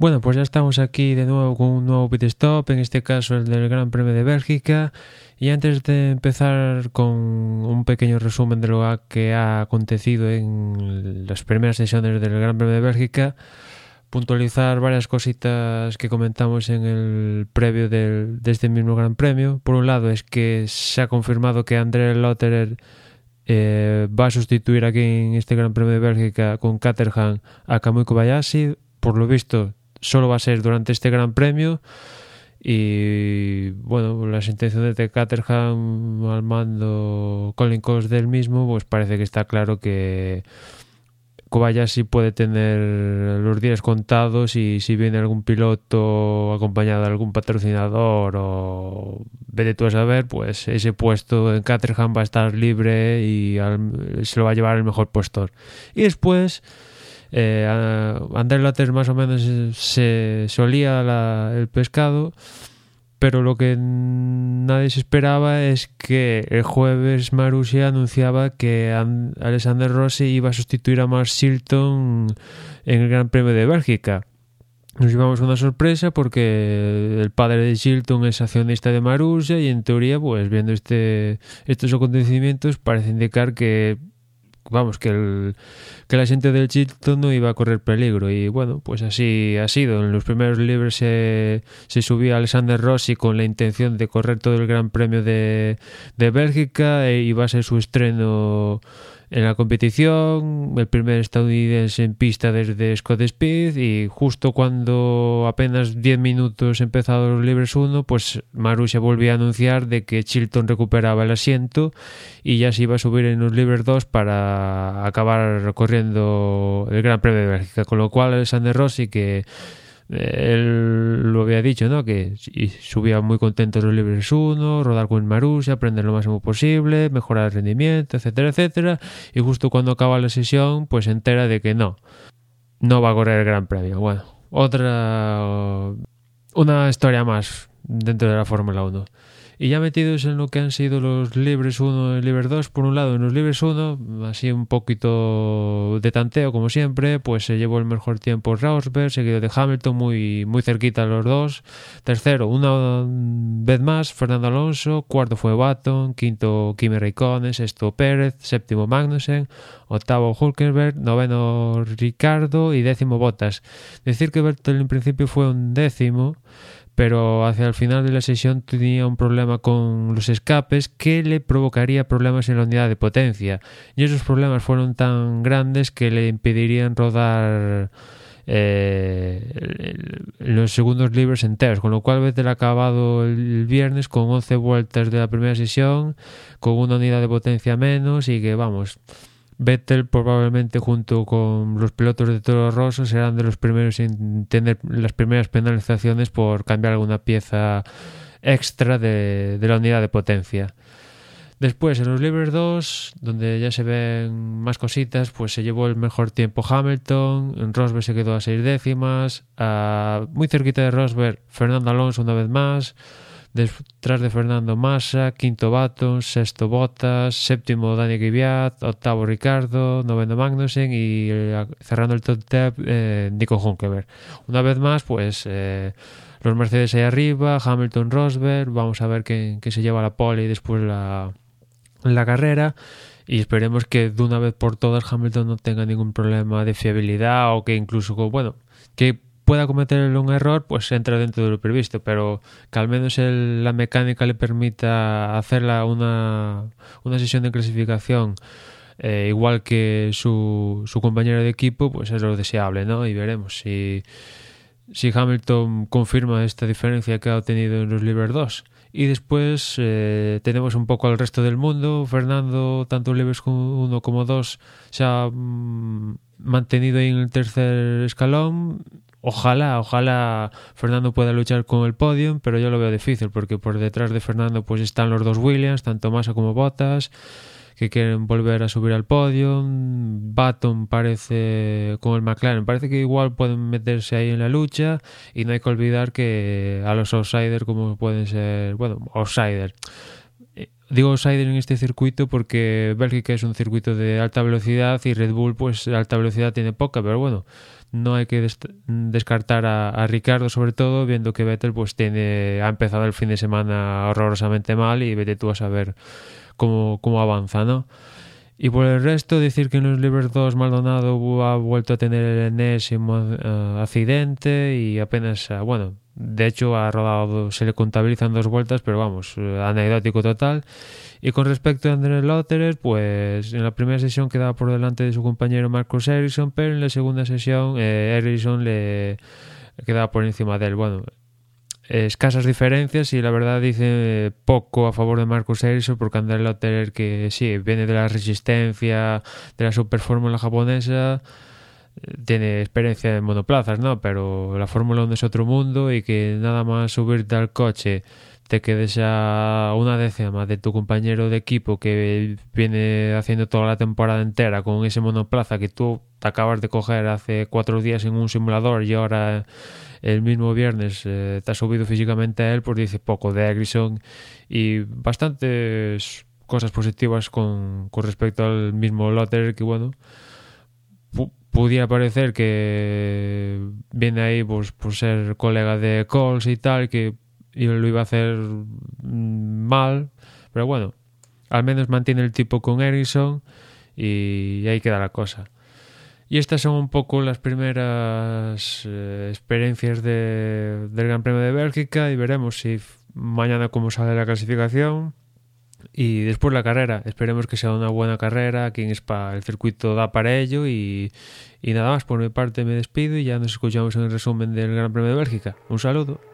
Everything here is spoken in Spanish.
Bueno, pues ya estamos aquí de nuevo con un nuevo pit stop, en este caso el del Gran Premio de Bélgica. Y antes de empezar con un pequeño resumen de lo que ha acontecido en las primeras sesiones del Gran Premio de Bélgica, puntualizar varias cositas que comentamos en el previo del, de este mismo Gran Premio. Por un lado es que se ha confirmado que André Lotterer eh, va a sustituir aquí en este Gran Premio de Bélgica con Caterham a Kamui Kobayashi. Por lo visto, solo va a ser durante este Gran Premio. Y bueno, las intenciones de Caterham al mando Colin Cox del mismo, pues parece que está claro que Kobayashi puede tener los días contados y si viene algún piloto acompañado de algún patrocinador o vete tú a saber, pues ese puesto en Caterham va a estar libre y se lo va a llevar el mejor puesto. Y después eh, Andrés Later más o menos se la, el pescado, pero lo que nadie se esperaba es que el jueves Marussia anunciaba que Alexander Rossi iba a sustituir a Mark Shilton en el Gran Premio de Bélgica. Nos llevamos una sorpresa porque el padre de Shilton es accionista de Marussia y en teoría, pues viendo este, estos acontecimientos, parece indicar que vamos, que, el, que la gente del Chilton no iba a correr peligro. Y bueno, pues así ha sido. En los primeros libros se, se subía Alexander Rossi con la intención de correr todo el Gran Premio de, de Bélgica e iba a ser su estreno en la competición, el primer estadounidense en pista desde Scott Speed y justo cuando apenas 10 minutos empezado los libres 1, pues Marussia volvía a anunciar de que Chilton recuperaba el asiento y ya se iba a subir en los libres 2 para acabar corriendo el Gran Premio de Bélgica, con lo cual Alexander Rossi que él lo había dicho, ¿no? Que subía muy contento los libres 1, rodar con Marussia, aprender lo máximo posible, mejorar el rendimiento, etcétera, etcétera. Y justo cuando acaba la sesión, pues se entera de que no, no va a correr el Gran Premio. Bueno, otra. Una historia más dentro de la Fórmula 1. Y ya metidos en lo que han sido los libres 1 y libres 2, por un lado en los libres 1, así un poquito de tanteo como siempre, pues se llevó el mejor tiempo Rosberg, seguido de Hamilton, muy, muy cerquita los dos. Tercero, una vez más, Fernando Alonso, cuarto fue Baton, quinto Kimi Raikkonen, sexto Pérez, séptimo Magnussen, octavo Hulkenberg, noveno Ricardo. Y décimo Bottas. Decir que Vettel en principio fue un décimo, pero hacia el final de la sesión tenía un problema con los escapes que le provocaría problemas en la unidad de potencia. Y esos problemas fueron tan grandes que le impedirían rodar eh, los segundos libres enteros, con lo cual Vettel ha acabado el viernes con 11 vueltas de la primera sesión, con una unidad de potencia menos y que vamos, Vettel probablemente junto con los pilotos de Toro Rosso serán de los primeros en tener las primeras penalizaciones por cambiar alguna pieza extra de, la unidad de potencia. Después, en los libres 2, donde ya se ven más cositas, pues se llevó el mejor tiempo Hamilton, Rosberg se quedó a seis décimas, muy cerquita de Rosberg, Fernando Alonso una vez más, detrás de Fernando Massa, quinto Baton, sexto Bottas, séptimo Dani Kvyat, octavo Ricardo, noveno Magnussen y eh, cerrando el top 10 eh, Nico Hulkenberg. Una vez más, pues eh, los Mercedes ahí arriba, Hamilton, Rosberg, vamos a ver qué, se lleva la pole y después la, la carrera y esperemos que de una vez por todas Hamilton no tenga ningún problema de fiabilidad o que incluso, bueno, que pueda cometer un error, pues entra dentro de lo previsto, pero que al menos la mecánica le permita hacerla una, una sesión de clasificación eh, igual que su, su compañero de equipo, pues es lo deseable, ¿no? Y veremos si, si Hamilton confirma esta diferencia que ha obtenido en los Libres 2. Y después eh, tenemos un poco al resto del mundo. Fernando, tanto Libres 1 como 2, se ha mm, mantenido en el tercer escalón ojalá, ojalá Fernando pueda luchar con el podio, pero yo lo veo difícil porque por detrás de Fernando pues están los dos Williams, tanto Massa como Bottas, que quieren volver a subir al podio. Baton parece con el McLaren, parece que igual pueden meterse ahí en la lucha y no hay que olvidar que a los outsiders como pueden ser, bueno, outsiders digo outsider en este circuito porque Bélgica es un circuito de alta velocidad y Red Bull pues alta velocidad tiene poca, pero bueno, no hay que descartar a, a, Ricardo sobre todo viendo que Vettel pues tiene ha empezado el fin de semana horrorosamente mal y vete tú a saber cómo, cómo avanza, ¿no? Y por el resto, decir que en los Libres 2 Maldonado ha vuelto a tener el enésimo uh, accidente y apenas, uh, bueno, de hecho ha rodado, se le contabilizan dos vueltas, pero vamos, uh, anecdótico total. Y con respecto a André Lotterer, pues en la primera sesión quedaba por delante de su compañero Marcus Ericsson, pero en la segunda sesión eh, le quedaba por encima de él. Bueno, escasas diferencias y la verdad dice poco a favor de Marcus Ericsson porque André Lotterer que sí, viene de la resistencia, de la super fórmula japonesa, tiene experiencia en monoplazas, ¿no? Pero la Fórmula 1 es otro mundo y que nada más subirte al coche te quedes a una décima de tu compañero de equipo que viene haciendo toda la temporada entera con ese monoplaza que tú te acabas de coger hace cuatro días en un simulador y ahora el mismo viernes eh, te has subido físicamente a él, pues dice poco de Agrison y bastantes cosas positivas con, con respecto al mismo Lotter que bueno pudiera parecer que viene ahí pues por ser colega de Coles y tal que lo iba a hacer mal pero bueno al menos mantiene el tipo con Ericsson y ahí queda la cosa y estas son un poco las primeras eh, experiencias de, del Gran Premio de Bélgica y veremos si mañana cómo sale la clasificación y después la carrera. Esperemos que sea una buena carrera. Aquí en Spa el circuito da para ello y, y nada más. Por mi parte me despido y ya nos escuchamos en el resumen del Gran Premio de Bélgica. Un saludo.